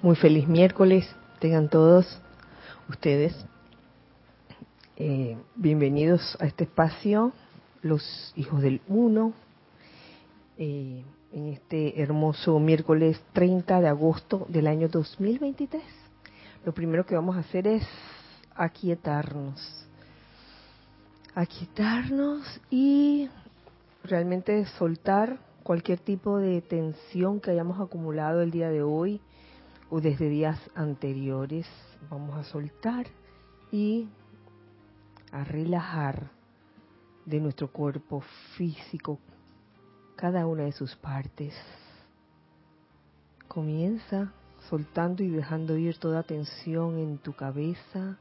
Muy feliz miércoles, tengan todos ustedes. Eh, bienvenidos a este espacio, los hijos del uno, eh, en este hermoso miércoles 30 de agosto del año 2023. Lo primero que vamos a hacer es aquietarnos. Aquietarnos y realmente soltar cualquier tipo de tensión que hayamos acumulado el día de hoy o desde días anteriores. Vamos a soltar y a relajar de nuestro cuerpo físico cada una de sus partes. Comienza soltando y dejando ir toda tensión en tu cabeza,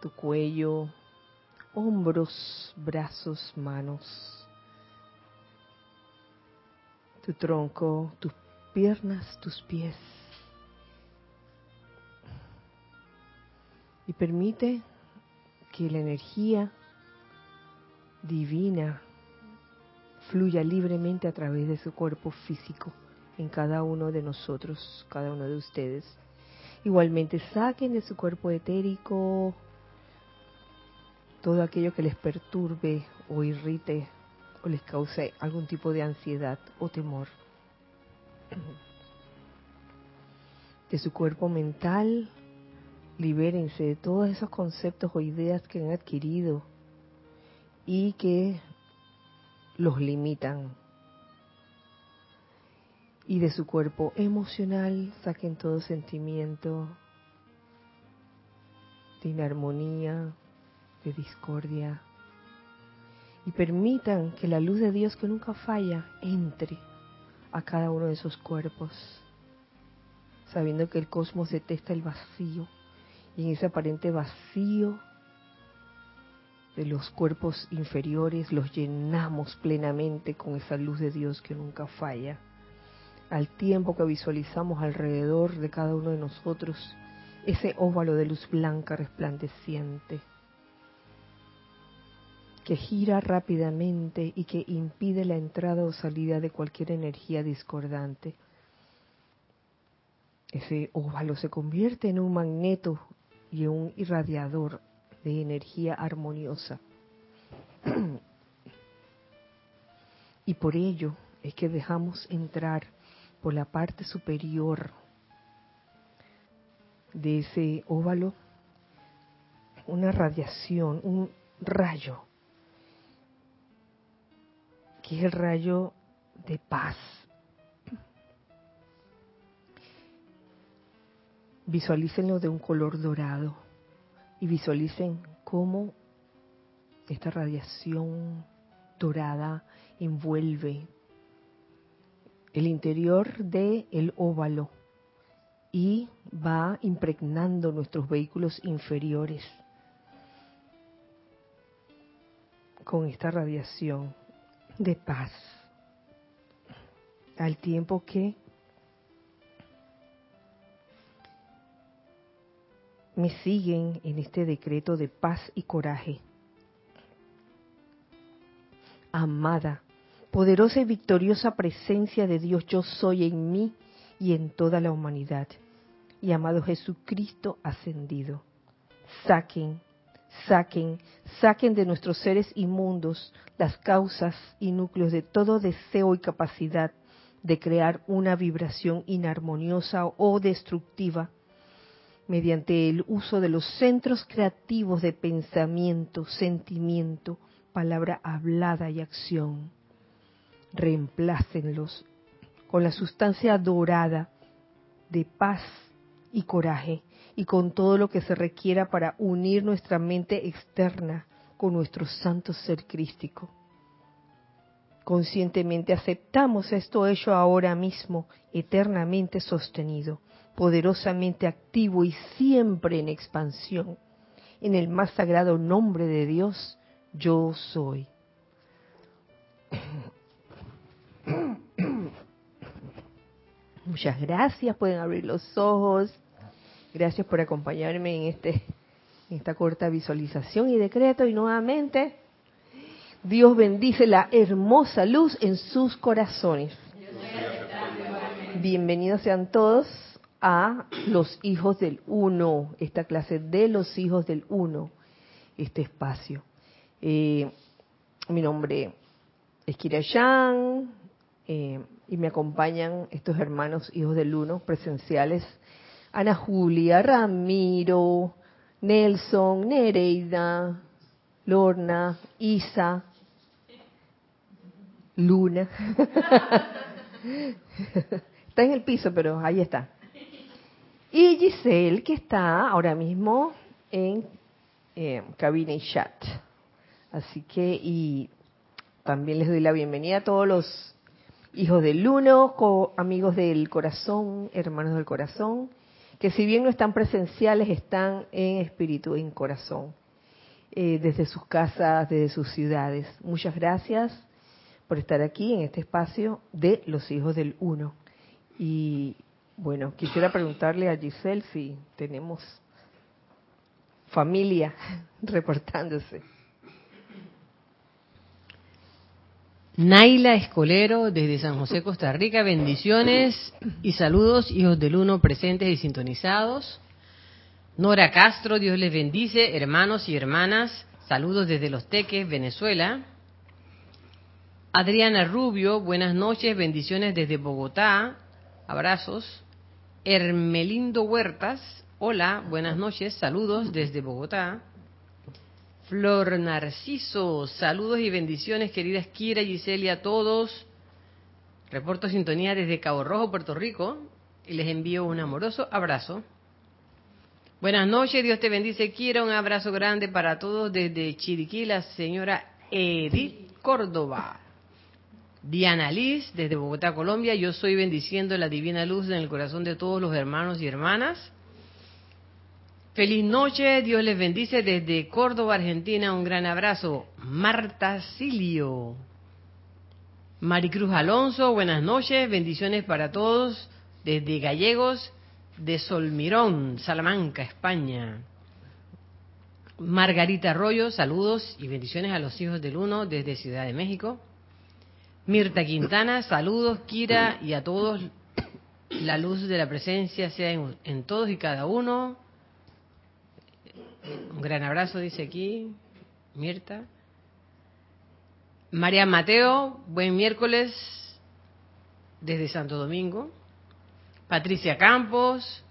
tu cuello, hombros, brazos, manos, tu tronco, tus piernas, tus pies. Y permite que la energía divina fluya libremente a través de su cuerpo físico en cada uno de nosotros, cada uno de ustedes. Igualmente saquen de su cuerpo etérico todo aquello que les perturbe o irrite o les cause algún tipo de ansiedad o temor. De su cuerpo mental libérense de todos esos conceptos o ideas que han adquirido y que los limitan. Y de su cuerpo emocional saquen todo sentimiento de inarmonía, de discordia. Y permitan que la luz de Dios que nunca falla entre a cada uno de esos cuerpos, sabiendo que el cosmos detesta el vacío y en ese aparente vacío de los cuerpos inferiores los llenamos plenamente con esa luz de Dios que nunca falla. Al tiempo que visualizamos alrededor de cada uno de nosotros ese óvalo de luz blanca resplandeciente que gira rápidamente y que impide la entrada o salida de cualquier energía discordante. Ese óvalo se convierte en un magneto y un irradiador de energía armoniosa. y por ello es que dejamos entrar por la parte superior de ese óvalo una radiación, un rayo, que es el rayo de paz, Visualícenlo de un color dorado y visualicen cómo esta radiación dorada envuelve el interior del el óvalo y va impregnando nuestros vehículos inferiores con esta radiación de paz, al tiempo que me siguen en este decreto de paz y coraje. Amada, poderosa y victoriosa presencia de Dios yo soy en mí y en toda la humanidad. Y amado Jesucristo ascendido, saquen, saquen, saquen de nuestros seres inmundos las causas y núcleos de todo deseo y capacidad de crear una vibración inarmoniosa o destructiva mediante el uso de los centros creativos de pensamiento, sentimiento, palabra hablada y acción. Reemplácenlos con la sustancia dorada de paz y coraje y con todo lo que se requiera para unir nuestra mente externa con nuestro santo ser crístico. Conscientemente aceptamos esto hecho ahora mismo, eternamente sostenido poderosamente activo y siempre en expansión. En el más sagrado nombre de Dios, yo soy. Muchas gracias, pueden abrir los ojos. Gracias por acompañarme en este esta corta visualización y decreto y nuevamente Dios bendice la hermosa luz en sus corazones. Bienvenidos sean todos a los hijos del uno, esta clase de los hijos del uno, este espacio. Eh, mi nombre es Kira eh, y me acompañan estos hermanos hijos del uno presenciales, Ana Julia, Ramiro, Nelson, Nereida, Lorna, Isa, Luna. está en el piso, pero ahí está. Y Giselle, que está ahora mismo en eh, cabina y chat. Así que, y también les doy la bienvenida a todos los hijos del uno, amigos del corazón, hermanos del corazón, que si bien no están presenciales, están en espíritu, en corazón, eh, desde sus casas, desde sus ciudades. Muchas gracias por estar aquí en este espacio de los hijos del uno. Y bueno, quisiera preguntarle a Giselle si tenemos familia reportándose. Naila Escolero desde San José, Costa Rica, bendiciones y saludos, hijos del uno presentes y sintonizados. Nora Castro, Dios les bendice, hermanos y hermanas, saludos desde Los Teques, Venezuela. Adriana Rubio, buenas noches, bendiciones desde Bogotá, abrazos. Hermelindo Huertas, hola, buenas noches, saludos desde Bogotá. Flor Narciso, saludos y bendiciones, queridas Kira y Giselle a todos. Reporto sintonía desde Cabo Rojo, Puerto Rico, y les envío un amoroso abrazo. Buenas noches, Dios te bendice, Kira, un abrazo grande para todos desde Chiriquí, la señora Edith Córdoba. Diana Liz, desde Bogotá, Colombia. Yo soy bendiciendo la divina luz en el corazón de todos los hermanos y hermanas. Feliz noche, Dios les bendice desde Córdoba, Argentina. Un gran abrazo. Marta Silio. Maricruz Alonso, buenas noches, bendiciones para todos desde Gallegos de Solmirón, Salamanca, España. Margarita Arroyo, saludos y bendiciones a los hijos del uno desde Ciudad de México. Mirta Quintana, saludos, Kira, y a todos. La luz de la presencia sea en, todos y cada uno. Un gran abrazo, dice aquí Mirta. María Mateo, buen miércoles desde Santo Domingo. Patricia Campos,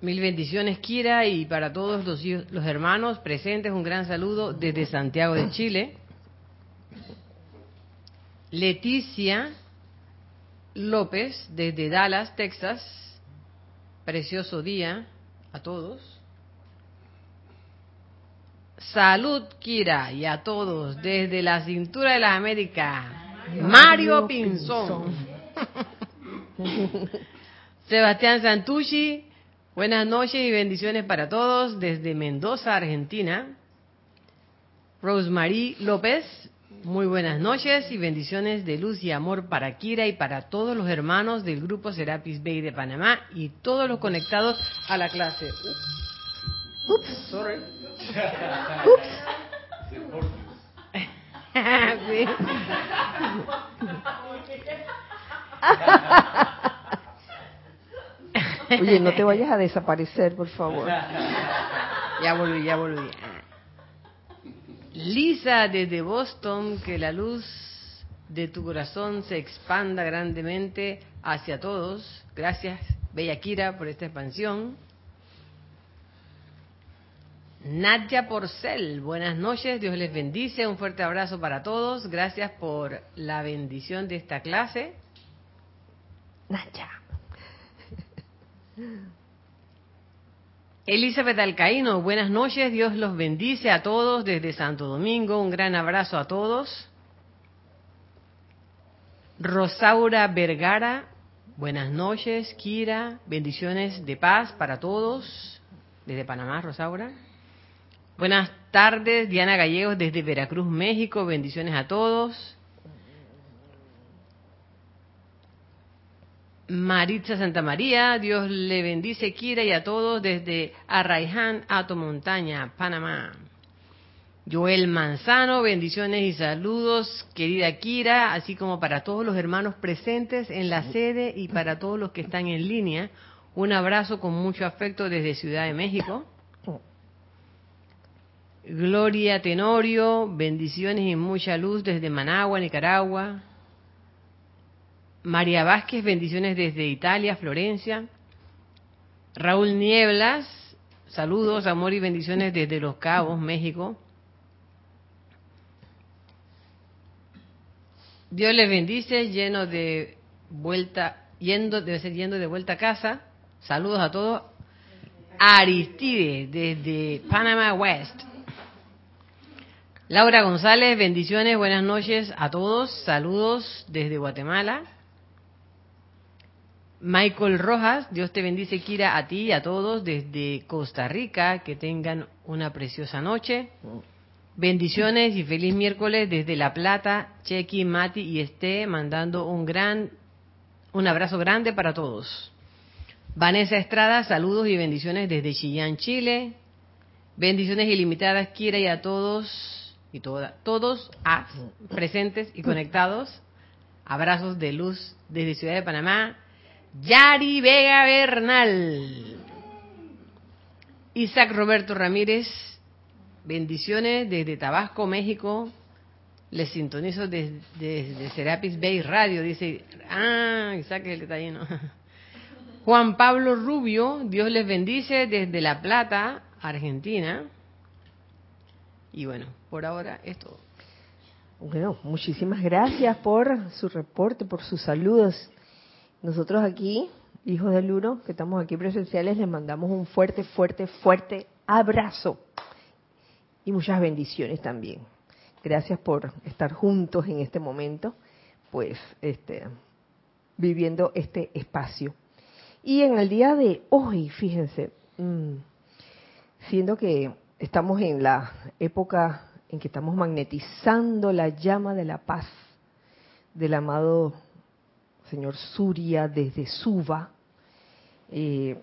mil bendiciones, Kira, y para todos los, los hermanos presentes, un gran saludo desde Santiago de Chile. Leticia López, desde Dallas, Texas. Precioso día a todos. Salud, Kira, y a todos, desde la cintura de las Américas. Mario Pinzón. Sebastián Santucci, buenas noches y bendiciones para todos desde Mendoza, Argentina. Rosemary López, muy buenas noches y bendiciones de luz y amor para Kira y para todos los hermanos del grupo Serapis Bay de Panamá y todos los conectados a la clase. Ups, sorry. Ups. Oye, no te vayas a desaparecer, por favor. Ya volví, ya volví. Lisa desde Boston, que la luz de tu corazón se expanda grandemente hacia todos. Gracias, Bella Kira, por esta expansión. Nadia Porcel, buenas noches, Dios les bendice, un fuerte abrazo para todos, gracias por la bendición de esta clase. Nadia. Elizabeth Alcaíno, buenas noches, Dios los bendice a todos desde Santo Domingo, un gran abrazo a todos. Rosaura Vergara, buenas noches, Kira, bendiciones de paz para todos, desde Panamá, Rosaura. Buenas tardes, Diana Gallegos desde Veracruz, México, bendiciones a todos. Maritza Santa María, Dios le bendice, Kira, y a todos desde Arraiján, Ato Montaña, Panamá. Joel Manzano, bendiciones y saludos, querida Kira, así como para todos los hermanos presentes en la sede y para todos los que están en línea. Un abrazo con mucho afecto desde Ciudad de México. Gloria Tenorio, bendiciones y mucha luz desde Managua, Nicaragua. María Vázquez, bendiciones desde Italia, Florencia. Raúl Nieblas, saludos, amor y bendiciones desde Los Cabos, México. Dios les bendice, lleno de vuelta, yendo, debe ser yendo de vuelta a casa. Saludos a todos. Aristide, desde Panama West. Laura González, bendiciones, buenas noches a todos. Saludos desde Guatemala. Michael Rojas, Dios te bendice, Kira, a ti y a todos desde Costa Rica. Que tengan una preciosa noche. Bendiciones y feliz miércoles desde La Plata, Chequi, Mati y Esté, mandando un gran, un abrazo grande para todos. Vanessa Estrada, saludos y bendiciones desde Chillán, Chile. Bendiciones ilimitadas, Kira, y a todos y toda, todos presentes y conectados. Abrazos de luz desde Ciudad de Panamá. Yari Vega Bernal. Isaac Roberto Ramírez, bendiciones desde Tabasco, México. Les sintonizo desde, Serapis Bay Radio. Dice, ah, Isaac es el que. Juan Pablo Rubio, Dios les bendice desde La Plata, Argentina. Y bueno, por ahora es todo. Bueno, muchísimas gracias por su reporte, por sus saludos. Nosotros aquí, hijos del Uno, que estamos aquí presenciales, les mandamos un fuerte, fuerte, fuerte abrazo y muchas bendiciones también. Gracias por estar juntos en este momento, pues, este, viviendo este espacio. Y en el día de hoy, fíjense, mm, siendo que estamos en la época en que estamos magnetizando la llama de la paz del amado señor Surya desde Suba. Eh,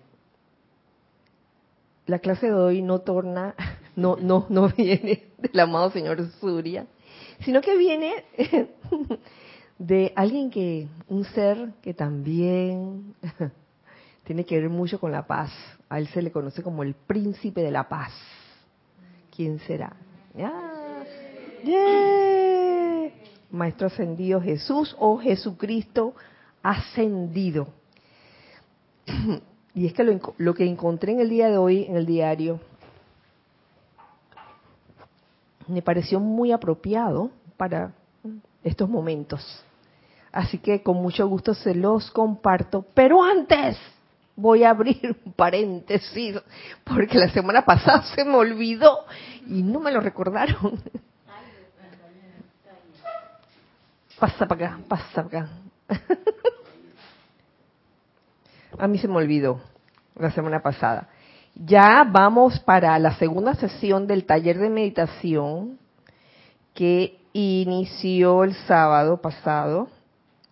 la clase de hoy no torna, no, no, no viene del amado señor Surya, sino que viene de alguien que, un ser que también tiene que ver mucho con la paz. A él se le conoce como el príncipe de la paz. ¿Quién será? Maestro ascendido Jesús o Jesucristo ascendido. Y es que lo, que encontré en el día de hoy en el diario me pareció muy apropiado para estos momentos. Así que con mucho gusto se los comparto. Pero antes voy a abrir un paréntesis, porque la semana pasada se me olvidó y no me lo recordaron. Pasa para acá, pasa para acá. A mí se me olvidó la semana pasada. Ya vamos para la segunda sesión del taller de meditación que inició el sábado pasado,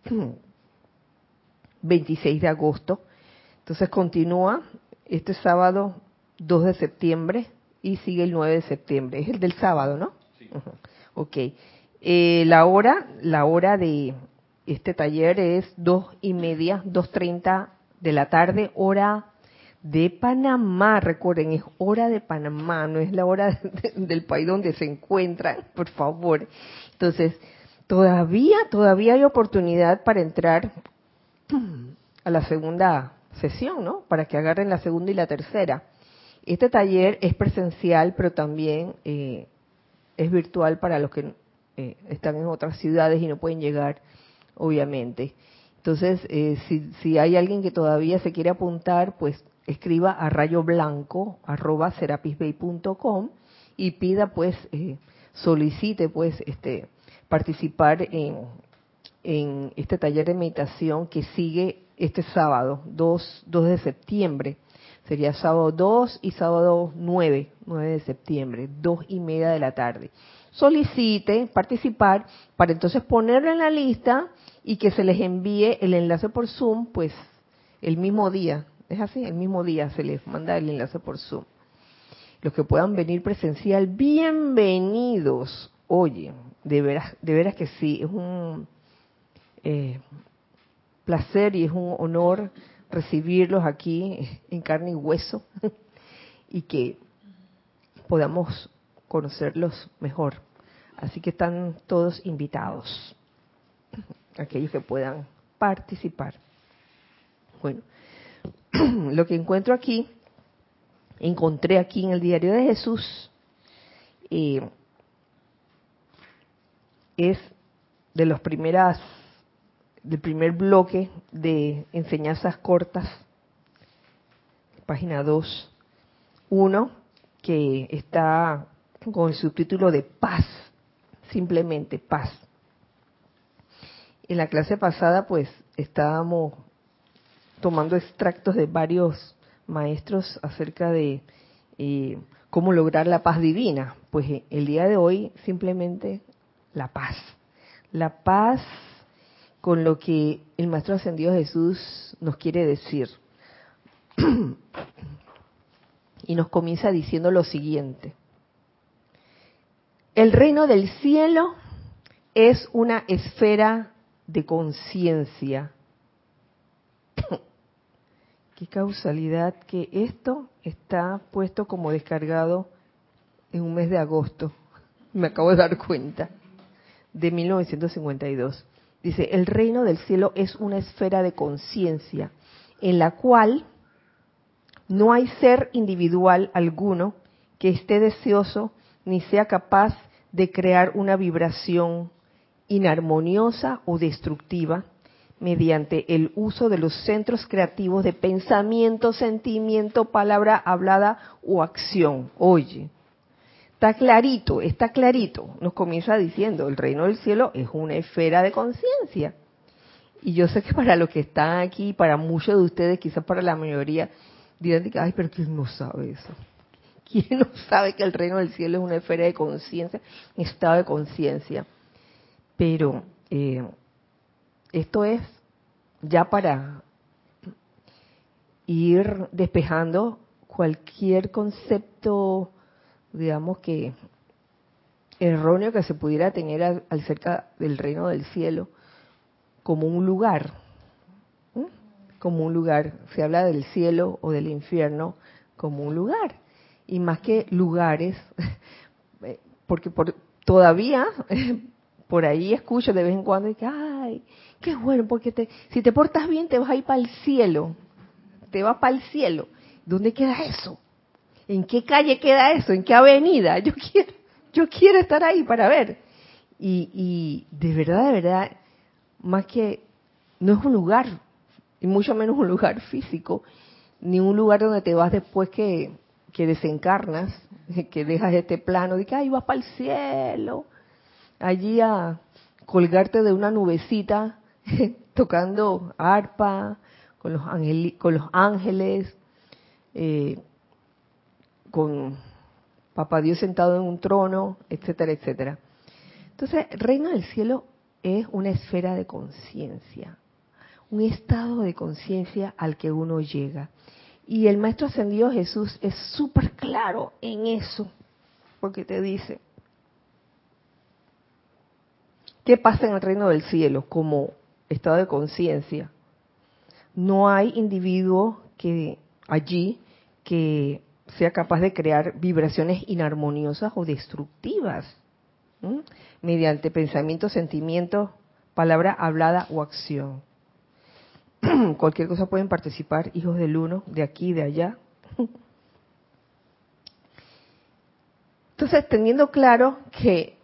26 de agosto. Entonces continúa este sábado 2 de septiembre y sigue el 9 de septiembre. Es el del sábado, ¿no? Sí. Ok. Eh, la hora, la hora de este taller es dos y media, dos treinta de la tarde, hora de Panamá. Recuerden, es hora de Panamá, no es la hora del país donde se encuentran, por favor. Entonces, todavía, todavía hay oportunidad para entrar a la segunda sesión, ¿no? Para que agarren la segunda y la tercera. Este taller es presencial, pero también eh, es virtual para los que eh, están en otras ciudades y no pueden llegar obviamente. Entonces, eh, si, hay alguien que todavía se quiere apuntar, pues escriba a rayo blanco arroba serapisbay.com y pida pues, eh, solicite pues este participar en, en este taller de meditación que sigue este sábado, 2, 2 de septiembre. Sería sábado 2 y sábado 9, 9 de septiembre, 2 y media de la tarde. Solicite participar para entonces ponerlo en la lista y que se les envíe el enlace por Zoom, pues el mismo día. Es así, el mismo día se les manda el enlace por Zoom. Los que puedan venir presencial, bienvenidos. Oye, de veras, de veras que sí, es un eh, placer y es un honor recibirlos aquí en carne y hueso y que podamos conocerlos mejor. Así que están todos invitados, aquellos que puedan participar. Bueno, lo que encuentro aquí, encontré aquí en el diario de Jesús, eh, es de los primeras, del primer bloque de enseñanzas cortas, página 2, 1, que está con el subtítulo de paz, simplemente paz. En la clase pasada, pues, estábamos tomando extractos de varios maestros acerca de eh, cómo lograr la paz divina. Pues eh, el día de hoy simplemente la paz. La paz con lo que el Maestro Ascendido Jesús nos quiere decir. y nos comienza diciendo lo siguiente. El reino del cielo es una esfera de conciencia. Qué causalidad que esto está puesto como descargado en un mes de agosto. Me acabo de dar cuenta. De 1952. Dice, el reino del cielo es una esfera de conciencia en la cual no hay ser individual alguno que esté deseoso ni sea capaz de crear una vibración inarmoniosa o destructiva mediante el uso de los centros creativos de pensamiento, sentimiento, palabra hablada o acción. Oye, está clarito, está clarito. Nos comienza diciendo, el reino del cielo es una esfera de conciencia. Y yo sé que para los que están aquí, para muchos de ustedes, quizás para la mayoría, dirán, ay, pero ¿quién no sabe eso? ¿Quién no sabe que el reino del cielo es una esfera de conciencia, estado de conciencia? Pero eh, esto es ya para ir despejando cualquier concepto, digamos que erróneo que se pudiera tener acerca del reino del cielo como un lugar como un lugar. Se habla del cielo o del infierno como un lugar. Y más que lugares, porque por, todavía por ahí escucho de vez en cuando que, ay, qué bueno, porque te, si te portas bien te vas a ir para el cielo. Te vas para el cielo. ¿Dónde queda eso? ¿En qué calle queda eso? ¿En qué avenida? Yo quiero, yo quiero estar ahí para ver. Y, y de verdad, de verdad, más que no es un lugar y mucho menos un lugar físico, ni un lugar donde te vas después que, que desencarnas, que dejas este plano, de que ay vas para el cielo, allí a colgarte de una nubecita, tocando arpa, con los, con los ángeles, eh, con Papá Dios sentado en un trono, etcétera, etcétera. Entonces, reino del cielo es una esfera de conciencia, un estado de conciencia al que uno llega. Y el Maestro Ascendido Jesús es súper claro en eso, porque te dice, ¿qué pasa en el reino del cielo como estado de conciencia? No hay individuo que allí que sea capaz de crear vibraciones inarmoniosas o destructivas mediante pensamiento, sentimiento, palabra hablada o acción. Cualquier cosa pueden participar, hijos del uno, de aquí, de allá. Entonces, teniendo claro que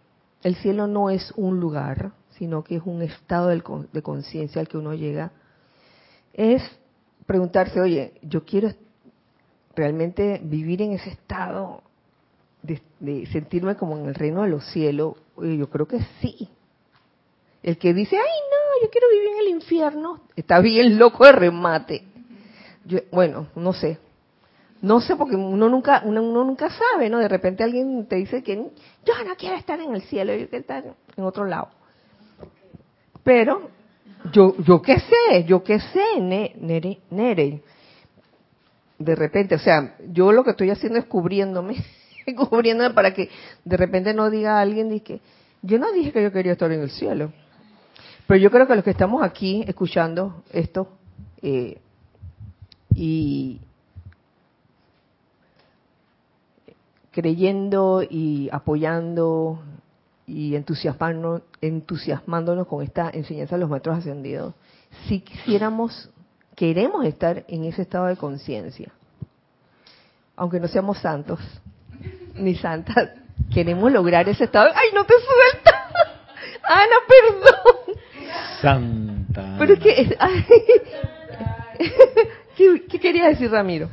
el cielo no es un lugar, sino que es un estado de conciencia al que uno llega, es preguntarse, oye, yo quiero realmente vivir en ese estado de, sentirme como en el reino de los cielos, yo creo que sí. El que dice, ay no, yo quiero vivir en el infierno, está bien loco de remate. bueno, no sé. No sé porque uno nunca uno, nunca sabe, ¿no? De repente alguien te dice que yo no quiero estar en el cielo, yo quiero estar en otro lado. Pero yo yo qué sé, yo qué sé, Nere, Nere. De repente, o sea, yo lo que estoy haciendo es cubriéndome, cubriéndome para que de repente no diga alguien que yo no dije que yo quería estar en el cielo. Pero yo creo que los que estamos aquí escuchando esto, eh, y creyendo y apoyando y entusiasmándonos, entusiasmándonos con esta enseñanza de los maestros ascendidos, si quisiéramos, queremos estar en ese estado de conciencia, aunque no seamos santos ni santas, queremos lograr ese estado. ¡Ay, no te suelta! Ana, perdón. Santa. Pero es que... ¿Qué, ¿Qué quería decir Ramiro?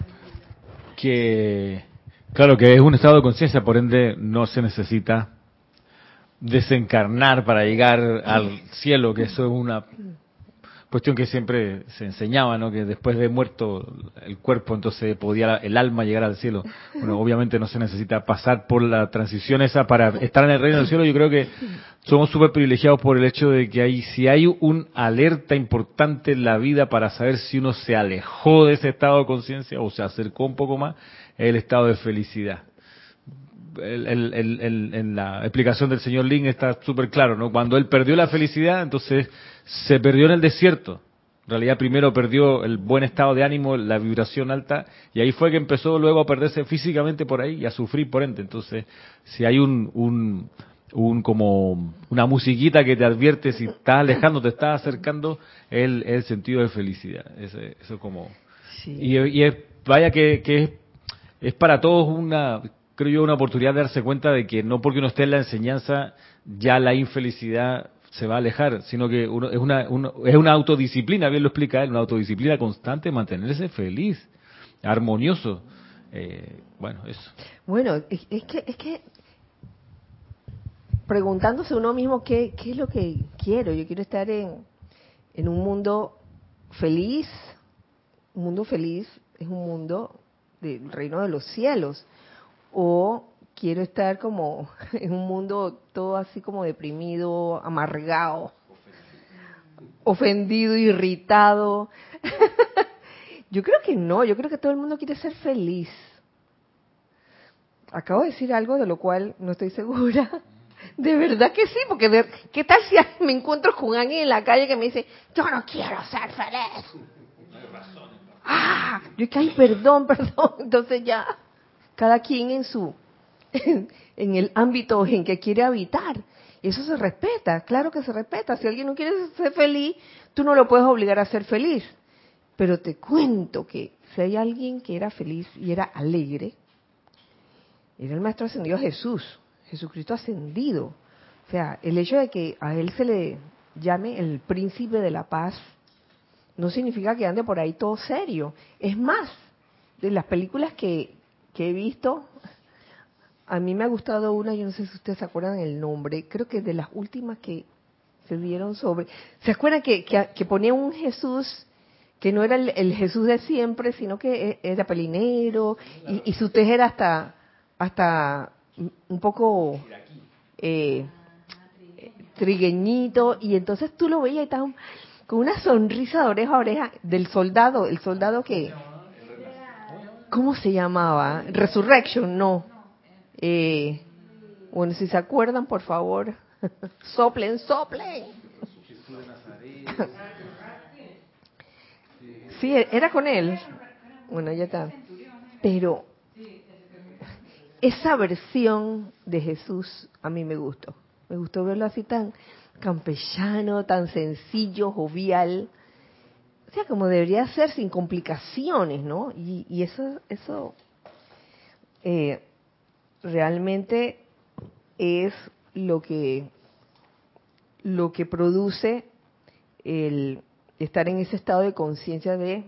Que, claro, que es un estado de conciencia, por ende no se necesita desencarnar para llegar al cielo, que eso es una cuestión que siempre se enseñaba, ¿no? Que después de muerto el cuerpo, entonces podía el alma llegar al cielo. Bueno, obviamente no se necesita pasar por la transición esa para estar en el reino del cielo. Yo creo que somos súper privilegiados por el hecho de que hay, si hay un alerta importante en la vida para saber si uno se alejó de ese estado de conciencia o se acercó un poco más, es el estado de felicidad. El, el, el, en la explicación del señor Lin está súper claro, ¿no? Cuando él perdió la felicidad, entonces se perdió en el desierto. En realidad primero perdió el buen estado de ánimo, la vibración alta, y ahí fue que empezó luego a perderse físicamente por ahí y a sufrir por ende. Entonces, si hay un, un, un como una musiquita que te advierte si estás alejando, te estás acercando, es el, el sentido de felicidad. Ese, eso como... Sí. Y, y es, vaya que, que es, es para todos una, creo yo, una oportunidad de darse cuenta de que no porque uno esté en la enseñanza, ya la infelicidad se va a alejar, sino que uno, es, una, uno, es una autodisciplina, bien lo explica él, una autodisciplina constante, mantenerse feliz, armonioso. Eh, bueno, eso. Bueno, es, que, es que preguntándose uno mismo qué, qué es lo que quiero, yo quiero estar en, en un mundo feliz, un mundo feliz es un mundo del reino de los cielos, o quiero estar como en un mundo todo así como deprimido, amargado, ofendido, irritado. yo creo que no, yo creo que todo el mundo quiere ser feliz. Acabo de decir algo de lo cual no estoy segura. De verdad que sí, porque de, ¿qué tal si me encuentro con alguien en la calle que me dice, yo no quiero ser feliz? Ah, yo que, ay, perdón, perdón. Entonces ya, cada quien en su, en el ámbito en que quiere habitar. Eso se respeta, claro que se respeta. Si alguien no quiere ser feliz, tú no lo puedes obligar a ser feliz. Pero te cuento que si hay alguien que era feliz y era alegre, era el Maestro Ascendido Jesús, Jesucristo ascendido. O sea, el hecho de que a él se le llame el príncipe de la paz no significa que ande por ahí todo serio. Es más, de las películas que, que he visto, a mí me ha gustado una, yo no sé si ustedes se acuerdan el nombre, creo que de las últimas que se dieron sobre... ¿Se acuerdan que, que, ponía un Jesús que no era el, Jesús de siempre, sino que era pelinero y, y su tez era hasta, hasta un poco eh, trigueñito y entonces tú lo veías y estaba con una sonrisa de oreja a oreja del soldado, el soldado que... ¿Cómo se llamaba? Resurrection, no. Eh, bueno, si se acuerdan, por favor, soplen, soplen. Sí, era con él. Bueno, ya está. Pero esa versión de Jesús a mí me gustó. Me gustó verlo así tan campechano, tan sencillo, jovial. O sea, como debería ser sin complicaciones, ¿no? Y, eso, eso eh, realmente es lo que lo que produce el estar en ese estado de conciencia de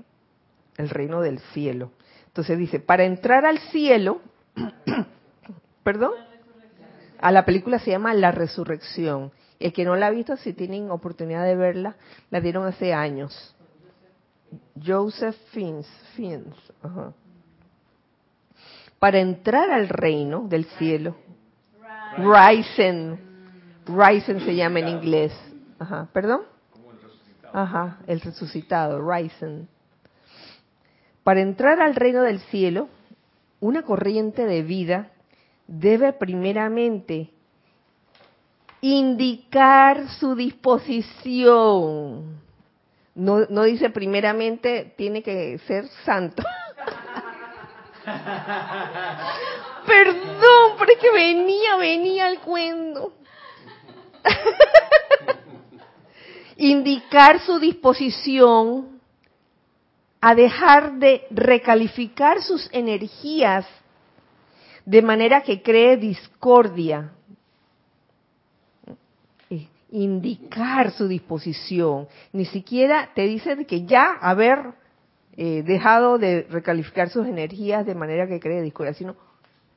el reino del cielo. Entonces dice, para entrar al cielo, perdón, a la película se llama La Resurrección. El que no la ha visto, si tienen oportunidad de verla, la dieron hace años. Joseph. Fiennes ajá. Para entrar al reino del cielo, Ryzen, Ryzen se llama en inglés. ¿perdón? Ajá, el resucitado, Ryzen. Para entrar al reino del cielo, una corriente de vida debe primeramente indicar su disposición. No, no dice primeramente tiene que ser santo. Perdón, pero es que venía, venía el cuento. Indicar su disposición a dejar de recalificar sus energías de manera que cree discordia. Indicar su disposición. Ni siquiera te dice que ya haber eh, dejado de recalificar sus energías de manera que cree discordia, sino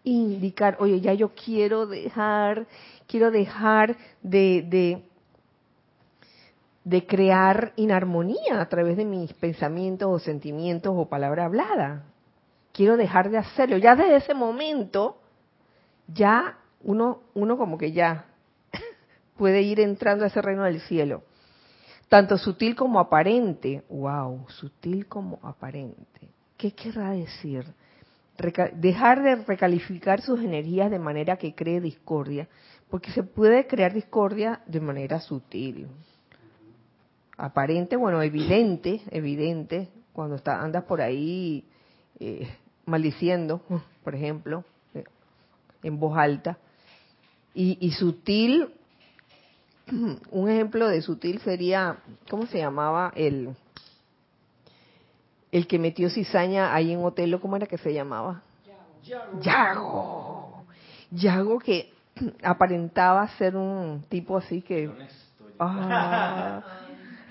indicar, oye, ya yo quiero dejar, quiero dejar de, de, de crear inarmonía a través de mis pensamientos o sentimientos o palabra hablada. Quiero dejar de hacerlo. Ya desde ese momento, ya uno, uno como que ya puede ir entrando a ese reino del cielo. Tanto sutil como aparente. Wow, sutil como aparente. ¿Qué querrá decir? dejar de recalificar sus energías de manera que cree discordia, porque se puede crear discordia de manera sutil. Aparente, bueno, evidente, evidente, cuando está, andas por ahí eh, maldiciendo, por ejemplo, eh, en voz alta. Y, y sutil, un ejemplo de sutil sería, ¿cómo se llamaba? El, el que metió cizaña ahí en Otelo, ¿cómo era que se llamaba? Yago. Yago. Yago que aparentaba ser un tipo así que... El honesto, ah.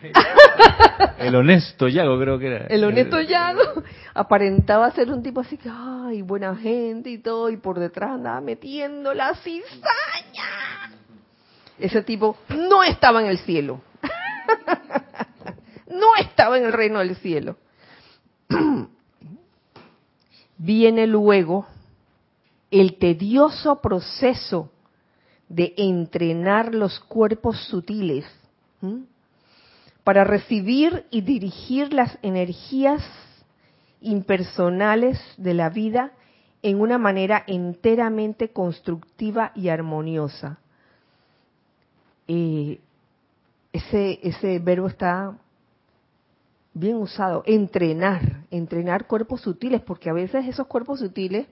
el honesto Yago creo que era. El honesto Yago aparentaba ser un tipo así que, ay, buena gente y todo, y por detrás andaba metiendo la cizaña. Ese tipo no estaba en el cielo. no estaba en el reino del cielo. Viene luego el tedioso proceso de entrenar los cuerpos sutiles para recibir y dirigir las energías impersonales de la vida en una manera enteramente constructiva y armoniosa. Eh, ese, ese verbo está bien usado, entrenar, entrenar cuerpos sutiles, porque a veces esos cuerpos sutiles,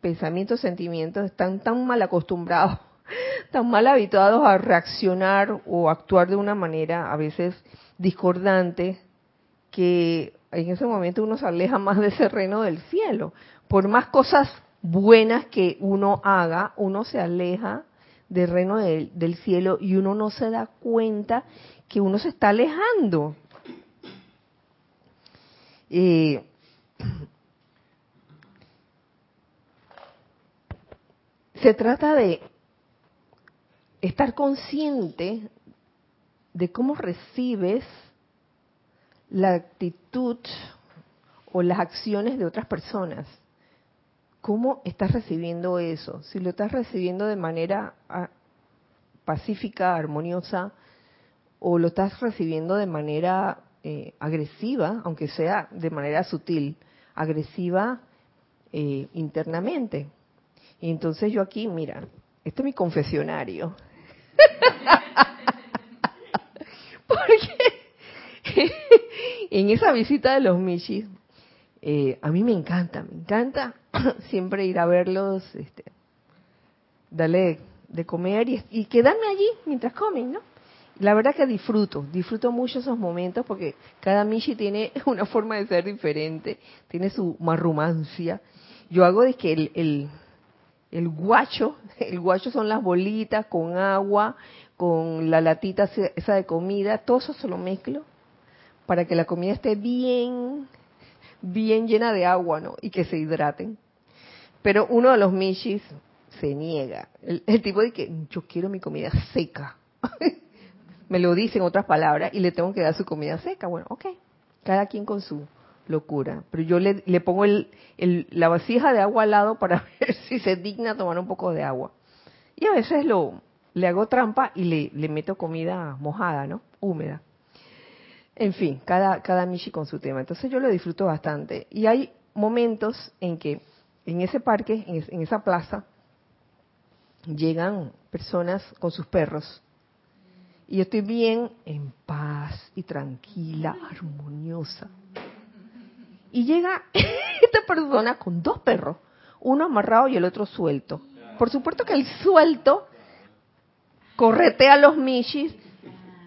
pensamientos, sentimientos, están tan mal acostumbrados, tan mal habituados a reaccionar o actuar de una manera a veces discordante, que en ese momento uno se aleja más de ese reino del cielo. Por más cosas buenas que uno haga, uno se aleja del reino del, del cielo y uno no se da cuenta que uno se está alejando se trata de estar consciente de cómo recibes la actitud o las acciones de otras personas. ¿Cómo estás recibiendo eso? Si lo estás recibiendo de manera ah, pacífica, armoniosa, o lo estás recibiendo de manera eh, agresiva, aunque sea de manera sutil, agresiva eh, internamente. Y entonces yo aquí, mira, este es mi confesionario. Porque en esa visita de los Michis, eh, a mí me encanta, me encanta siempre ir a verlos, este, darle de comer y, y quedarme allí mientras comen, ¿no? la verdad que disfruto, disfruto mucho esos momentos porque cada Michi tiene una forma de ser diferente, tiene su marrumancia. Yo hago de que el, el, el guacho, el guacho son las bolitas con agua, con la latita esa de comida, todo eso se lo mezclo para que la comida esté bien, bien llena de agua, ¿no? Y que se hidraten. Pero uno de los michis se niega. El, el tipo de que yo quiero mi comida seca. me lo dice en otras palabras y le tengo que dar su comida seca. Bueno, ok, cada quien con su locura. Pero yo le, pongo el, la vasija de agua al lado para ver si se digna tomar un poco de agua. Y a veces lo, le hago trampa y le meto comida mojada, ¿no? Húmeda. En fin, cada, cada Michi con su tema. Entonces yo lo disfruto bastante. Y hay momentos en que en ese parque, en, en esa plaza, llegan personas con sus perros Y yo estoy bien en paz y tranquila, armoniosa. Y llega esta persona con dos perros, uno amarrado y el otro suelto. Por supuesto que el suelto corretea a los michis,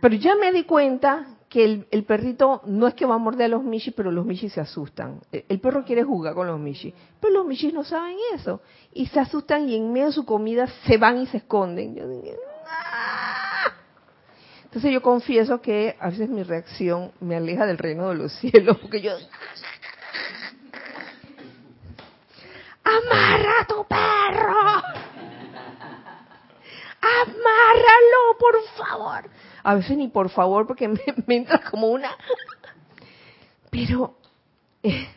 pero ya me di cuenta que el, perrito no es que va a morder a los michis, pero los michis se asustan. El, perro quiere jugar con los michis, pero los michis no saben eso. Y se asustan y en medio de su comida se van y se esconden. ¡Ah!". Entonces yo confieso que a veces mi reacción me aleja del reino de los cielos, porque yo... ¡Amarra a tu perro! ¡Amárralo, por favor! A veces ni por favor, porque me, entra como una... Pero... Eh,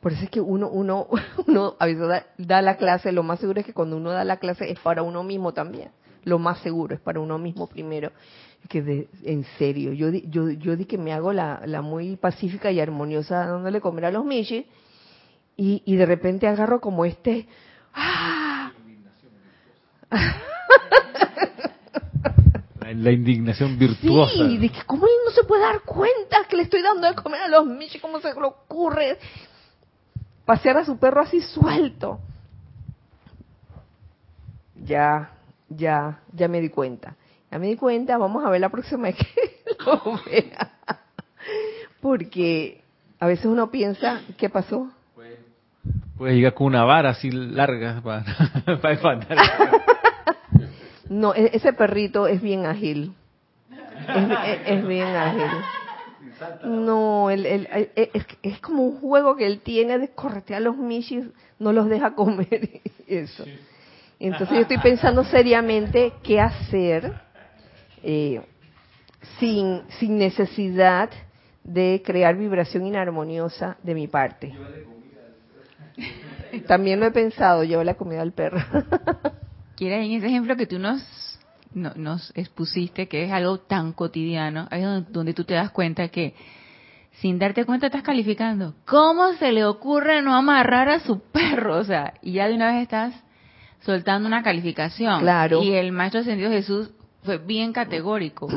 por eso es que uno, uno, uno a veces da, la clase, lo más seguro es que cuando uno da la clase es para uno mismo también. Lo más seguro es para uno mismo primero. Que de, en serio, yo, yo, yo di que me hago la, la muy pacífica y armoniosa dándole comer a los michis y, y de repente agarro como este... ¡ah! La, indignación virtuosa. Sí, de que cómo él no se puede dar cuenta que le estoy dando de comer a los michis, cómo se le ocurre pasear a su perro así suelto. Ya, ya, ya me di cuenta. Ya me di cuenta, vamos a ver la próxima vez que lo vea. Porque a veces uno piensa, ¿qué pasó? Puede llegar con una vara así larga para, para espantar. No, e-, ese perrito es bien ágil. Es, bien ágil. No, el, es, es, como un juego que él tiene de corretear a los michis, no los deja comer eso. Entonces yo estoy pensando seriamente qué hacer eh, sin, sin necesidad de crear vibración inarmoniosa de mi parte. También lo he pensado, llevo la comida al perro. Quiera en ese ejemplo que tú nos, nos expusiste, que es algo tan cotidiano, ahí es donde, tú te das cuenta que sin darte cuenta estás calificando. ¿Cómo se le ocurre no amarrar a su perro? O sea, y ya de una vez estás soltando una calificación. Claro. Y el Maestro Ascendido Jesús fue bien categórico.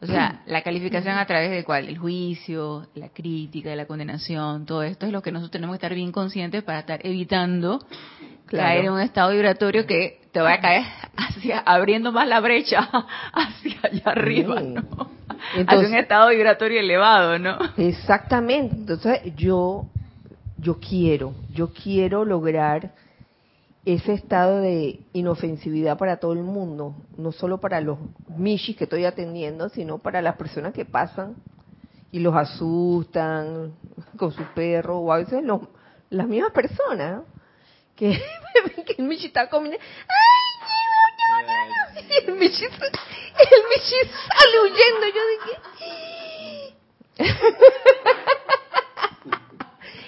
O sea, la calificación a través de cuál? El juicio, la crítica, la condenación, todo esto es lo que nosotros tenemos que estar bien conscientes para estar evitando caer en un estado vibratorio que te va a caer hacia, abriendo más la brecha hacia allá arriba, ¿no? hacia un estado vibratorio elevado, ¿no? Exactamente. Entonces yo, yo quiero, yo quiero lograr ese estado de inofensividad para todo el mundo, no solo para los michis que estoy atendiendo, sino para las personas que pasan y los asustan con su perro, o a veces los, las mismas personas que, que el Michi está comiendo. ¡Ay, no, no, no! Y el Michi, el Michi sale huyendo. Yo dije.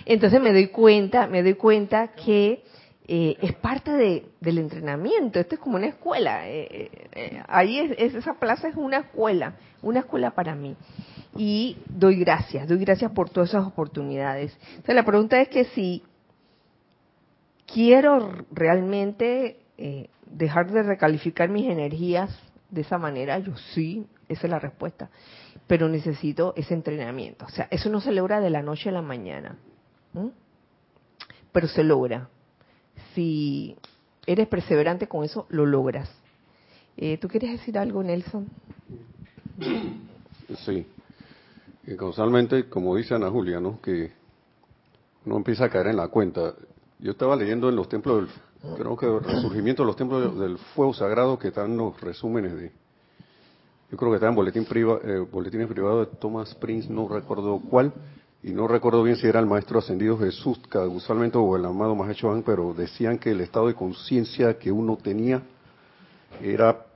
Entonces me doy cuenta, me doy cuenta que eh, es parte de, del entrenamiento. Esto es como una escuela. Eh, eh, eh ahí es, esa plaza es una escuela, una escuela para mí. Y doy gracias, doy gracias por todas esas oportunidades. Entonces la pregunta es que si quiero realmente eh, dejar de recalificar mis energías de esa manera, yo sí, esa es la respuesta, pero necesito ese entrenamiento. O sea, eso no se logra de la noche a la mañana, pero se logra. Si eres perseverante con eso, lo logras. Eh, ¿Tú quieres decir algo, Nelson? Sí. Y causalmente, como dice Ana Julia, ¿no? que uno empieza a caer en la cuenta. Yo estaba leyendo en los templos, del, creo que el resurgimiento de los templos del fuego sagrado que están los resúmenes de, yo creo que está en boletín priva, eh, boletines privados de Thomas Prince, no recuerdo cuál, y no recuerdo bien si era el maestro ascendido Jesús usualmente o el amado Mahechohan, pero decían que el estado de conciencia que uno tenía era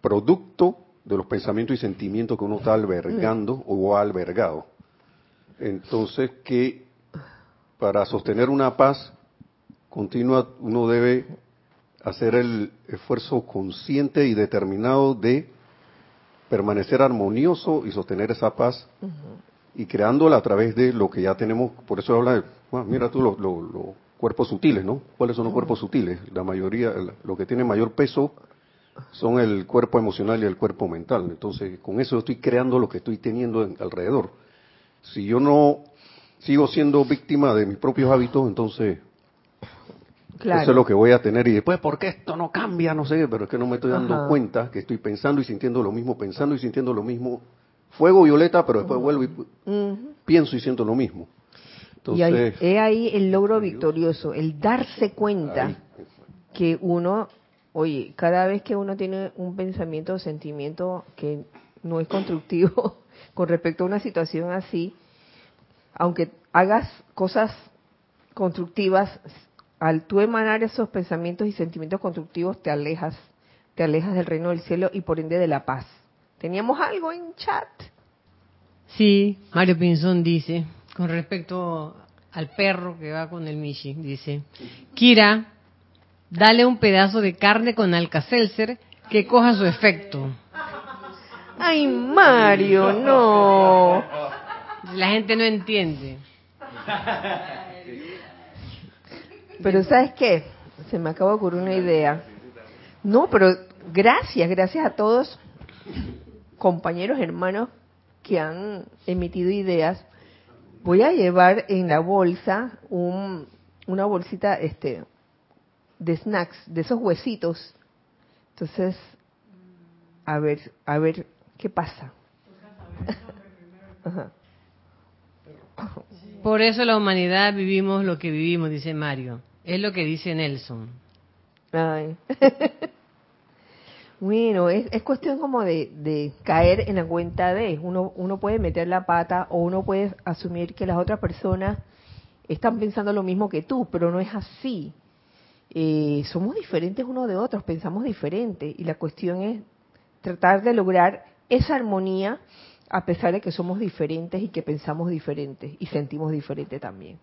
producto de los pensamientos y sentimientos que uno está albergando o ha albergado. Entonces, que para sostener una paz continua uno debe hacer el esfuerzo consciente y determinado de permanecer armonioso y sostener esa paz y creándola a través de lo que ya tenemos, por eso habla de, ah, mira tú los, cuerpos sutiles, ¿no? ¿Cuáles son los cuerpos sutiles? La mayoría, lo que tiene mayor peso son el cuerpo emocional y el cuerpo mental. Entonces, con eso estoy creando lo que estoy teniendo en- alrededor. Si yo no sigo siendo víctima de mis propios hábitos, entonces Claro. eso es lo que voy a tener. Y después, ¿por qué esto no cambia? No sé, pero es que no me estoy dando Ajá. cuenta que estoy pensando y sintiendo lo mismo, pensando y sintiendo lo mismo. Fuego violeta, pero después vuelvo y pienso y siento lo mismo. y ahí, Entonces, he ahí el logro victorioso, el darse cuenta ahí. que uno, oye, cada vez que uno tiene un pensamiento o sentimiento que no es constructivo con respecto a una situación así, aunque hagas cosas constructivas, al tú emanar esos pensamientos y sentimientos constructivos, te alejas, te alejas del reino del cielo y por ende de la paz. Teníamos algo en chat. Sí, Mario Pinzón dice, con respecto al perro que va con el Michi, dice, Kira, dale un pedazo de carne con Alka-Seltzer que coja su efecto. Ay, Mario, no. La gente no entiende. Pero ¿sabes qué? Se me acaba de ocurrir una idea. No, pero gracias, gracias a todos compañeros, hermanos que han emitido ideas. Voy a llevar en la bolsa un, una bolsita este de snacks, de esos huesitos. Entonces, a ver, a ver qué pasa. Ajá. Por eso la humanidad vivimos lo que vivimos, dice Mario. Es lo que dice Nelson. Ay. bueno, es, es cuestión como de, de caer en la cuenta de, uno, uno puede meter la pata o uno puede asumir que las otras personas están pensando lo mismo que tú, pero no es así. Eh, somos diferentes unos de otros, pensamos diferente y la cuestión es tratar de lograr esa armonía a pesar de que somos diferentes y que pensamos diferentes y sentimos diferente también.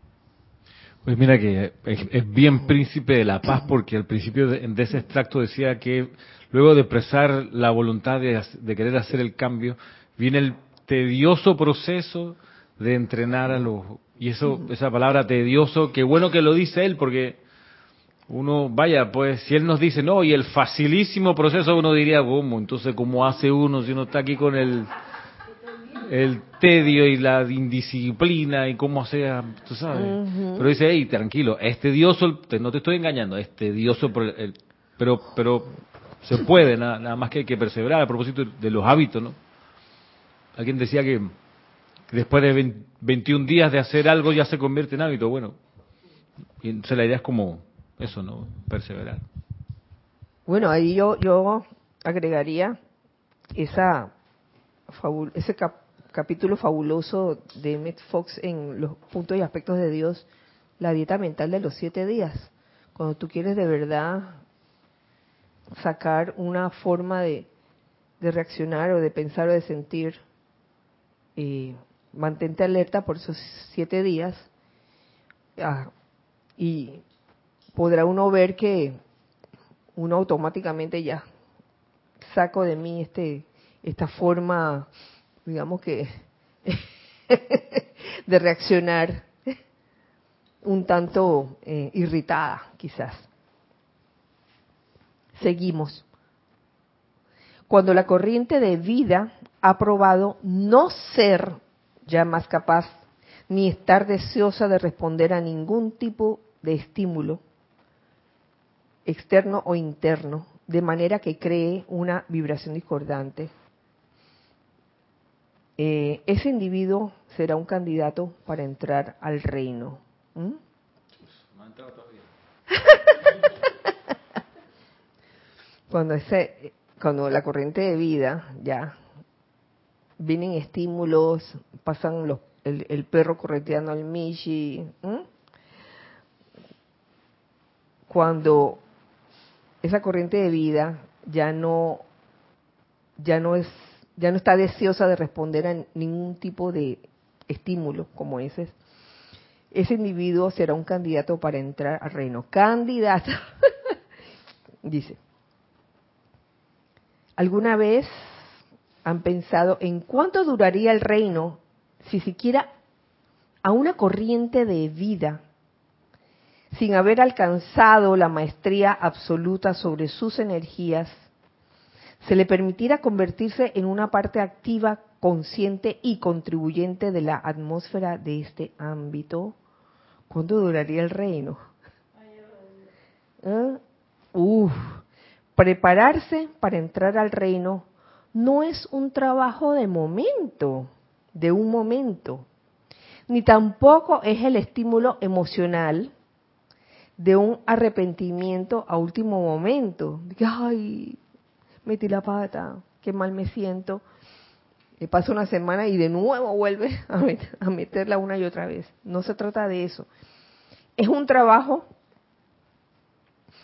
Pues mira que es, bien príncipe de la paz porque al principio de, de ese extracto decía que luego de expresar la voluntad de querer hacer el cambio, viene el tedioso proceso de entrenar a los... Y eso, esa palabra tedioso, qué bueno que lo dice él porque uno, vaya, pues si él nos dice, no, y el facilísimo proceso, uno diría, ¿cómo? Entonces, ¿cómo hace uno si uno está aquí con el el tedio y la indisciplina y cómo sea, tú sabes. Pero dice, hey, tranquilo, es tedioso, no te estoy engañando, es tedioso, el- pero pero se puede, nada, nada más que hay que perseverar a propósito de los hábitos, ¿no? Alguien decía que después de 20 21 días de hacer algo ya se convierte en hábito, bueno. Y entonces la idea es como eso, ¿no? Perseverar. Bueno, ahí yo, yo agregaría esa fabul- ese cap- capítulo fabuloso de Emmett Fox en los puntos y aspectos de Dios, la dieta mental de los siete días. Cuando tú quieres de verdad sacar una forma de, reaccionar o de pensar o de sentir, mantente alerta por esos siete días ah, y podrá uno ver que uno automáticamente ya saco de mí este esta forma digamos que de reaccionar un tanto eh, irritada quizás seguimos cuando la corriente de vida ha probado no ser ya más capaz ni estar deseosa de responder a ningún tipo de estímulo externo o interno, de manera que cree una vibración discordante. Eh, ese individuo será un candidato para entrar al reino. ¿Mm? cuando ese, cuando la corriente de vida ya vienen estímulos, pasan los, el, el perro correteando al Michi, ¿m? cuando esa corriente de vida ya no ya no es ya no está deseosa de responder a ningún tipo de estímulo como ese ese individuo será un candidato para entrar al reino. Candidato dice. Alguna vez han pensado en cuánto duraría el reino si siquiera a una corriente de vida sin haber alcanzado la maestría absoluta sobre sus energías, se le permitiera convertirse en una parte activa, consciente y contribuyente de la atmósfera de este ámbito, ¿cuánto duraría el reino? ¿Eh? Prepararse para entrar al reino no es un trabajo de momento, de un momento, ni tampoco es el estímulo emocional de un arrepentimiento a último momento. Ay, metí la pata, qué mal me siento. Y pasa una semana y de nuevo vuelve a, meterla una y otra vez. No se trata de eso. Es un trabajo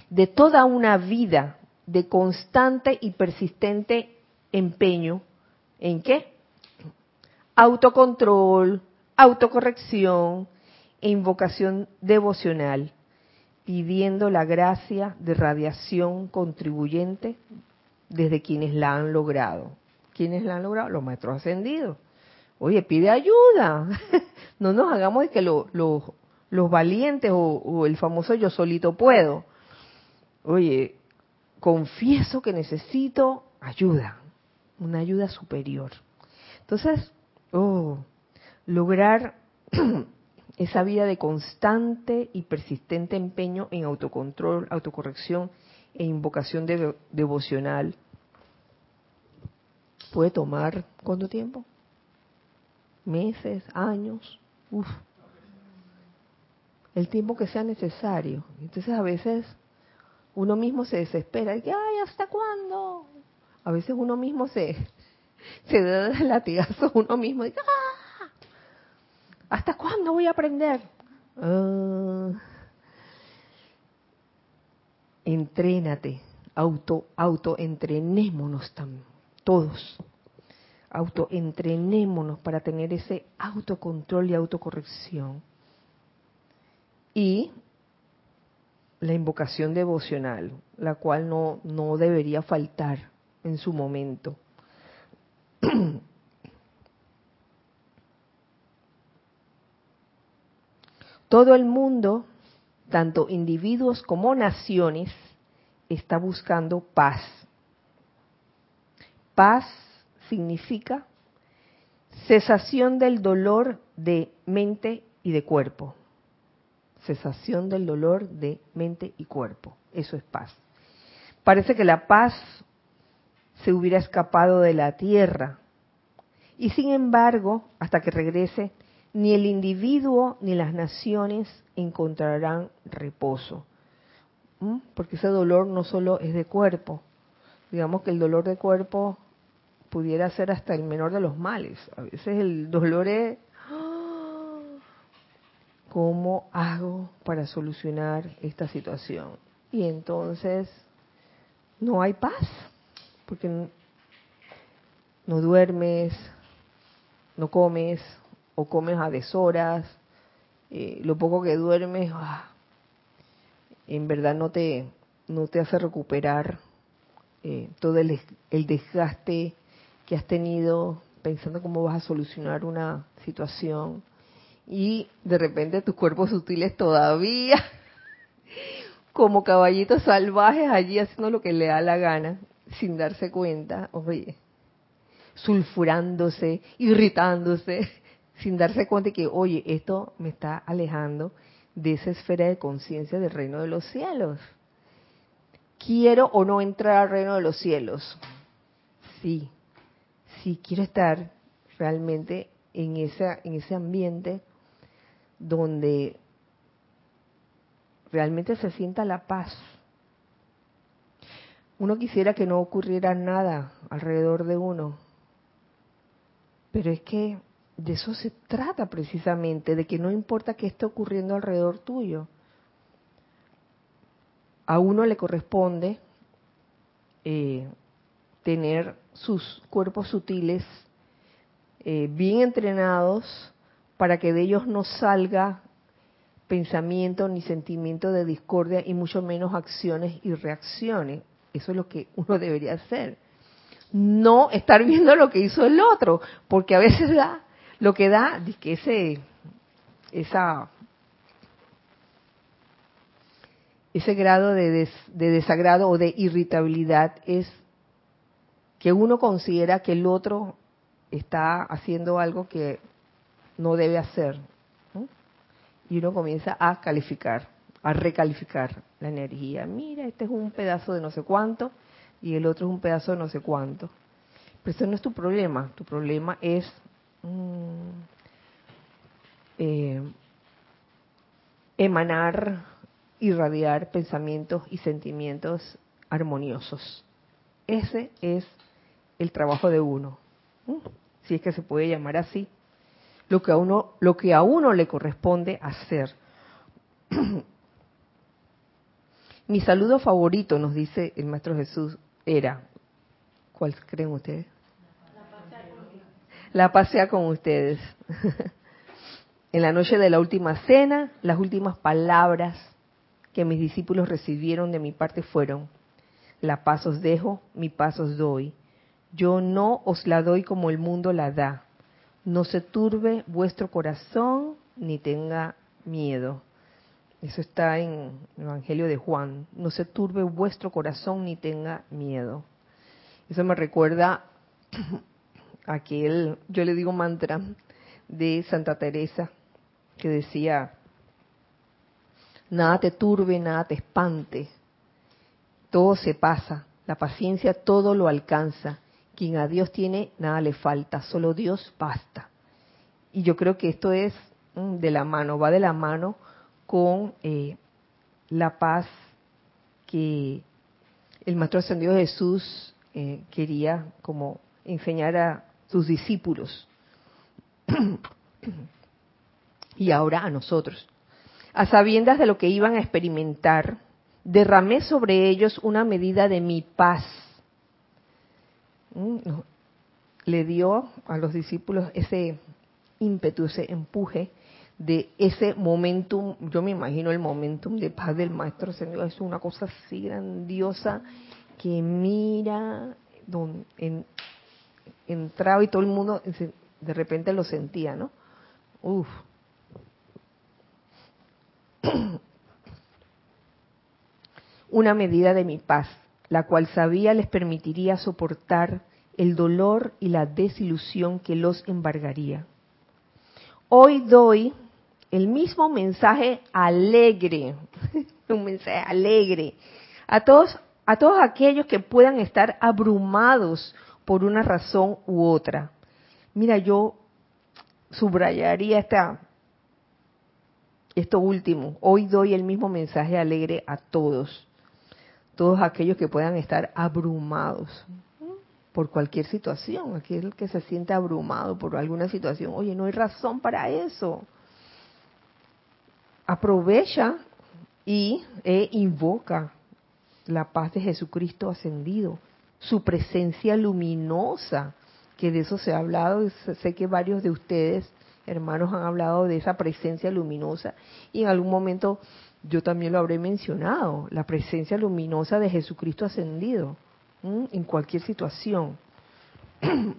de toda una vida de constante y persistente empeño en qué? Autocontrol, autocorrección e invocación devocional, pidiendo la gracia de radiación contribuyente desde quienes la han logrado. ¿Quiénes la han logrado? Los maestros ascendidos. Oye, pide ayuda. no nos hagamos de que los valientes o, o el famoso yo solito puedo. Oye, confieso que necesito ayuda, una ayuda superior. Entonces, oh, lograr esa vida de constante y persistente empeño en autocontrol, autocorrección e invocación devocional puede tomar cuánto tiempo? Meses, años, uf. El tiempo que sea necesario. Entonces a veces uno mismo se desespera y que, ay, ¿hasta cuándo? A veces uno mismo se, se da el latigazo uno mismo ¡ah! ¿Hasta cuándo voy a aprender? Uh, entrénate, auto, autoentrenémonos también, todos. Autoentrenémonos para tener ese autocontrol y autocorrección. Y la invocación devocional, la cual no, no debería faltar en su momento. Todo el mundo, tanto individuos como naciones, está buscando paz. Paz significa cesación del dolor de mente y de cuerpo cesación del dolor de mente y cuerpo. Eso es paz. Parece que la paz se hubiera escapado de la tierra. Y sin embargo, hasta que regrese, ni el individuo ni las naciones encontrarán reposo. Porque ese dolor no solo es de cuerpo. Digamos que el dolor de cuerpo pudiera ser hasta el menor de los males. A veces el dolor es ¿Cómo hago para solucionar esta situación? Y entonces no hay paz, porque no duermes, no comes o comes a deshoras, eh, lo poco que duermes, ah, en verdad no te, no te hace recuperar eh, todo el, el desgaste que has tenido pensando cómo vas a solucionar una situación. Y de repente tus cuerpos sutiles todavía como caballitos salvajes allí haciendo lo que le da la gana sin darse cuenta, oye, sulfurándose, irritándose, sin darse cuenta de que, oye, esto me está alejando de esa esfera de conciencia del reino de los cielos. ¿Quiero o no entrar al reino de los cielos? Sí, sí, quiero estar realmente en, esa, en ese ambiente donde realmente se sienta la paz. Uno quisiera que no ocurriera nada alrededor de uno, pero es que de eso se trata precisamente, de que no importa qué esté ocurriendo alrededor tuyo. A uno le corresponde eh, tener sus cuerpos sutiles eh, bien entrenados para que de ellos no salga pensamiento ni sentimiento de discordia y mucho menos acciones y reacciones. Eso es lo que uno debería hacer. No estar viendo lo que hizo el otro, porque a veces da lo que da que ese ese grado de, de desagrado o de irritabilidad es que uno considera que el otro está haciendo algo que no debe hacer. Y uno comienza a calificar, a recalificar la energía. Mira, este es un pedazo de no sé cuánto y el otro es un pedazo de no sé cuánto. Pero eso no es tu problema. Tu problema es mm, eh, emanar, irradiar pensamientos y sentimientos armoniosos. Ese es el trabajo de uno, si es que se puede llamar así, lo que a uno, lo que a uno le corresponde hacer. Mi saludo favorito, nos dice el Maestro Jesús, era, ¿cuál creen ustedes? La pasea con ustedes. en la noche de la última cena, las últimas palabras que mis discípulos recibieron de mi parte fueron, la paz os dejo, mi paz os doy. Yo no os la doy como el mundo la da. No se turbe vuestro corazón ni tenga miedo. Eso está en el Evangelio de Juan. No se turbe vuestro corazón ni tenga miedo. Eso me recuerda aquel, yo le digo mantra de Santa Teresa, que decía, nada te turbe, nada te espante, todo se pasa, la paciencia todo lo alcanza, quien a Dios tiene, nada le falta, solo Dios basta. Y yo creo que esto es mm, de la mano, va de la mano con eh, la paz que el Maestro Ascendido Jesús eh, quería como enseñar a sus discípulos. Y ahora a nosotros. A sabiendas de lo que iban a experimentar, derramé sobre ellos una medida de mi paz. Mm, le dio a los discípulos ese ímpetu, ese empuje de ese momentum, yo me imagino el momentum de paz del Maestro Señor, es una cosa así grandiosa que mira, don, entraba y todo el mundo de repente lo sentía, ¿no? Uf. Una medida de mi paz la cual sabía les permitiría soportar el dolor y la desilusión que los embargaría. Hoy doy el mismo mensaje alegre, un mensaje alegre, a todos, a todos aquellos que puedan estar abrumados por una razón u otra. Mira, yo subrayaría esta, esto último. Hoy doy el mismo mensaje alegre a todos todos aquellos que puedan estar abrumados por cualquier situación, aquel que se siente abrumado por alguna situación, oye, no hay razón para eso. Aprovecha y e invoca la paz de Jesucristo ascendido, su presencia luminosa, que de eso se ha hablado, sé que varios de ustedes, hermanos, han hablado de esa presencia luminosa y en algún momento yo también lo habré mencionado, la presencia luminosa de Jesucristo ascendido en cualquier situación.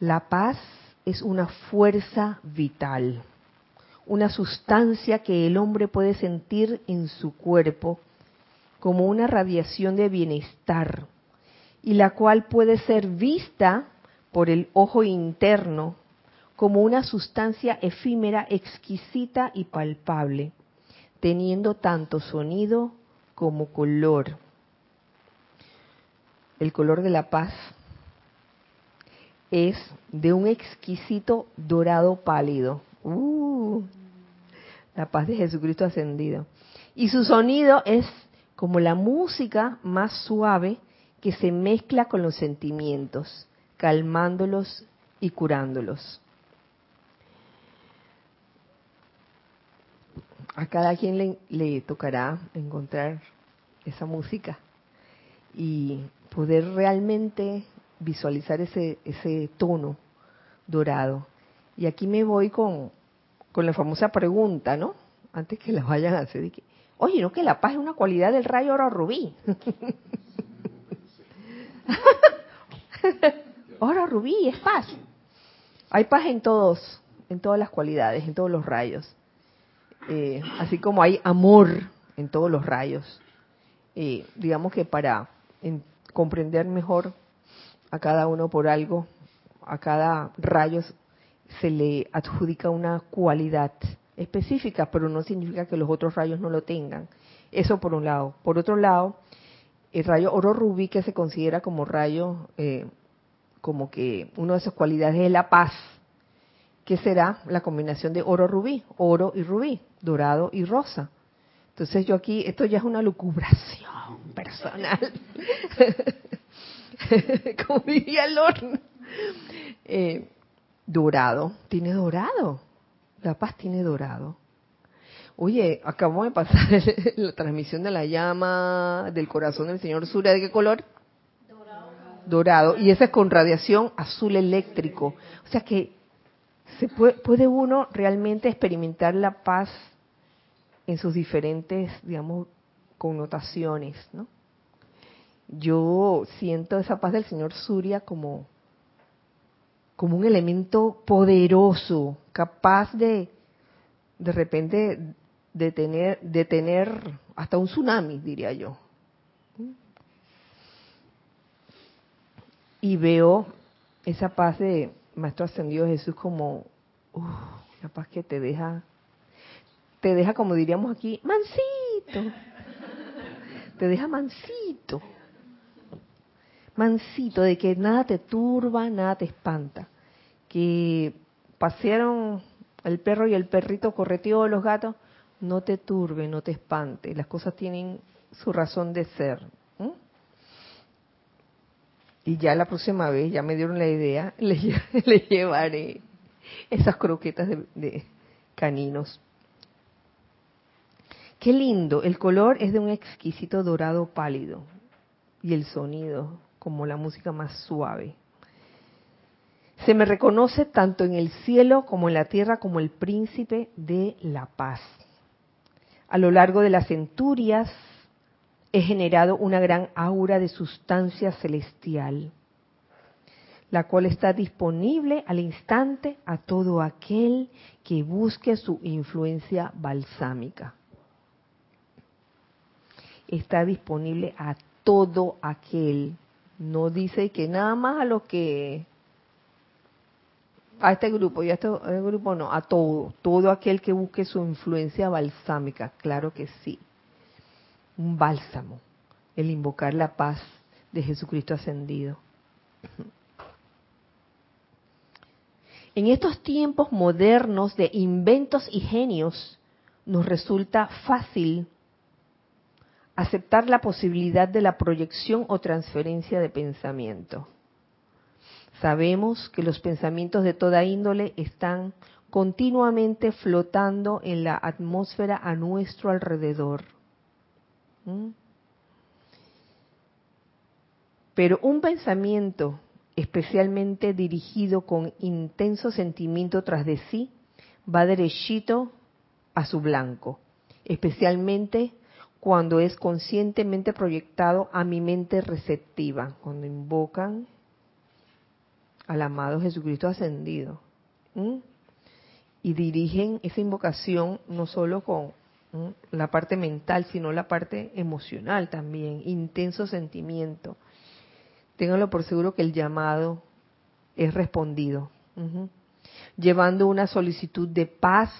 La paz es una fuerza vital, una sustancia que el hombre puede sentir en su cuerpo como una radiación de bienestar y la cual puede ser vista por el ojo interno como una sustancia efímera, exquisita y palpable, teniendo tanto sonido como color. El color de la paz es de un exquisito dorado pálido. Uh, la paz de Jesucristo ascendido. Y su sonido es como la música más suave que se mezcla con los sentimientos, calmándolos y curándolos. a cada quien le, tocará encontrar esa música y poder realmente visualizar ese, ese tono dorado. Y aquí me voy con, con la famosa pregunta, ¿no? Antes que la vayan a hacer. Oye, ¿no que la paz es una cualidad del rayo oro rubí? oro rubí es paz. Hay paz en todos, en todas las cualidades, en todos los rayos. Eh, así como hay amor en todos los rayos. eh, digamos que para comprender mejor a cada uno por algo, a cada rayo se le adjudica una cualidad específica, pero no significa que los otros rayos no lo tengan. Eso por un lado. Por otro lado, el rayo oro rubí, que se considera como rayo, eh, como que una de sus cualidades es la paz, que será la combinación de oro rubí, oro y rubí, dorado y rosa. Entonces yo aquí, esto ya es una lucubración personal. como diría Lorna. Eh, dorado, tiene dorado. La paz tiene dorado. Oye, acabamos de pasar la transmisión de la llama del corazón del señor Surya. ¿De qué color? Dorado. Dorado. Y esa es con radiación azul eléctrico. O sea que se puede, puede uno realmente experimentar la paz en sus diferentes, digamos, connotaciones, ¿no? Yo siento esa paz del señor Surya como como un elemento poderoso, capaz de de repente detener, detener hasta un tsunami, diría yo. Y veo esa paz de Maestro Ascendido Jesús como una paz que te deja, te deja como diríamos aquí, mansito. Te deja mansito. Mansito, de que nada te turba, nada te espanta. Que pasearon el perro y el perrito correteó los gatos, no te turbe, no te espante, las cosas tienen su razón de ser. Y ya la próxima vez, ya me dieron la idea, le, llevaré esas croquetas de caninos. Qué lindo, el color es de un exquisito dorado pálido y el sonido como la música más suave. Se me reconoce tanto en el cielo como en la tierra como el príncipe de la paz. A lo largo de las centurias he generado una gran aura de sustancia celestial, la cual está disponible al instante a todo aquel que busque su influencia balsámica. Está disponible a todo aquel, no dice que nada más a los que a este grupo y a este grupo no, a todo, todo aquel que busque su influencia balsámica, claro que sí. Un bálsamo, el invocar la paz de Jesucristo ascendido. En estos tiempos modernos de inventos y genios, nos resulta fácil aceptar la posibilidad de la proyección o transferencia de pensamiento. Sabemos que los pensamientos de toda índole están continuamente flotando en la atmósfera a nuestro alrededor. ¿Mm? Pero un pensamiento especialmente dirigido con intenso sentimiento tras de sí va derechito a su blanco, especialmente cuando es conscientemente proyectado a mi mente receptiva, cuando invocan al amado Jesucristo ascendido. Y dirigen esa invocación no solo con la parte mental, sino la parte emocional también, intenso sentimiento. Ténganlo por seguro que el llamado es respondido, llevando una solicitud de paz,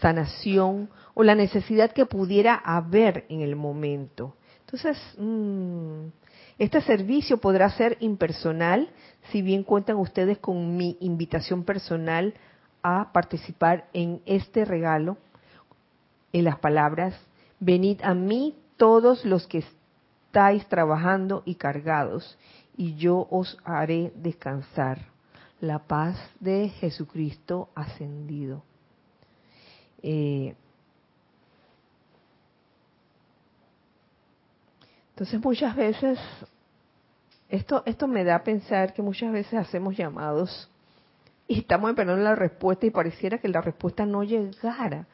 sanación o la necesidad que pudiera haber en el momento. Entonces, mm, este servicio podrá ser impersonal si bien cuentan ustedes con mi invitación personal a participar en este regalo, en las palabras, venid a mí todos los que estáis trabajando y cargados, y yo os haré descansar. La paz de Jesucristo ascendido. Eh, entonces muchas veces esto, esto me da a pensar que muchas veces hacemos llamados y estamos esperando la respuesta y pareciera que la respuesta no llegara.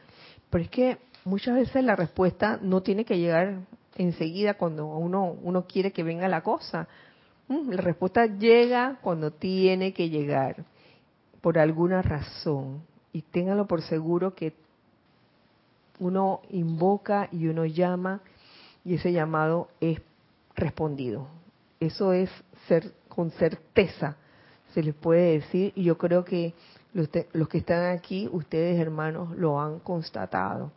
Pero es que muchas veces la respuesta no tiene que llegar enseguida cuando uno, uno quiere que venga la cosa. Mm, la respuesta llega cuando tiene que llegar, por alguna razón. Y téngalo por seguro que uno invoca y uno llama y ese llamado es respondido. Eso es ser con certeza se les puede decir y yo creo que los, los que están aquí, ustedes hermanos, lo han constatado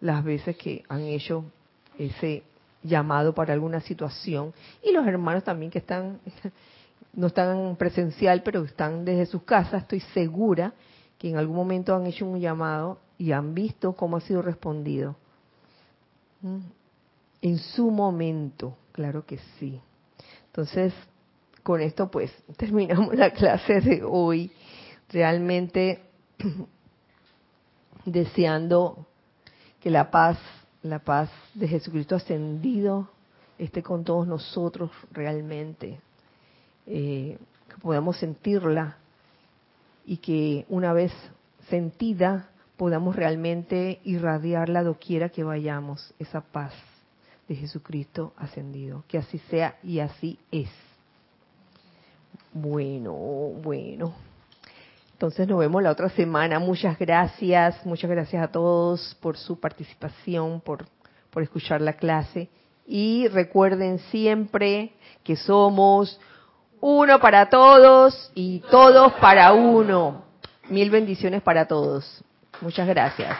las veces que han hecho ese llamado para alguna situación y los hermanos también que están no están presencial pero están desde sus casas estoy segura que en algún momento han hecho un llamado y han visto cómo ha sido respondido ¿Mm? En su momento claro que sí. Entonces con esto pues terminamos la clase de hoy realmente deseando que la paz la paz de Jesucristo ascendido esté con todos nosotros realmente, eh, que podamos sentirla y que una vez sentida podamos realmente irradiarla doquiera que vayamos, esa paz de Jesucristo ascendido. Que así sea y así es. Bueno, bueno. Entonces nos vemos la otra semana. Muchas gracias, muchas gracias a todos por su participación, por, por escuchar la clase. Y recuerden siempre que somos uno para todos y todos para uno. Mil bendiciones para todos. Muchas gracias.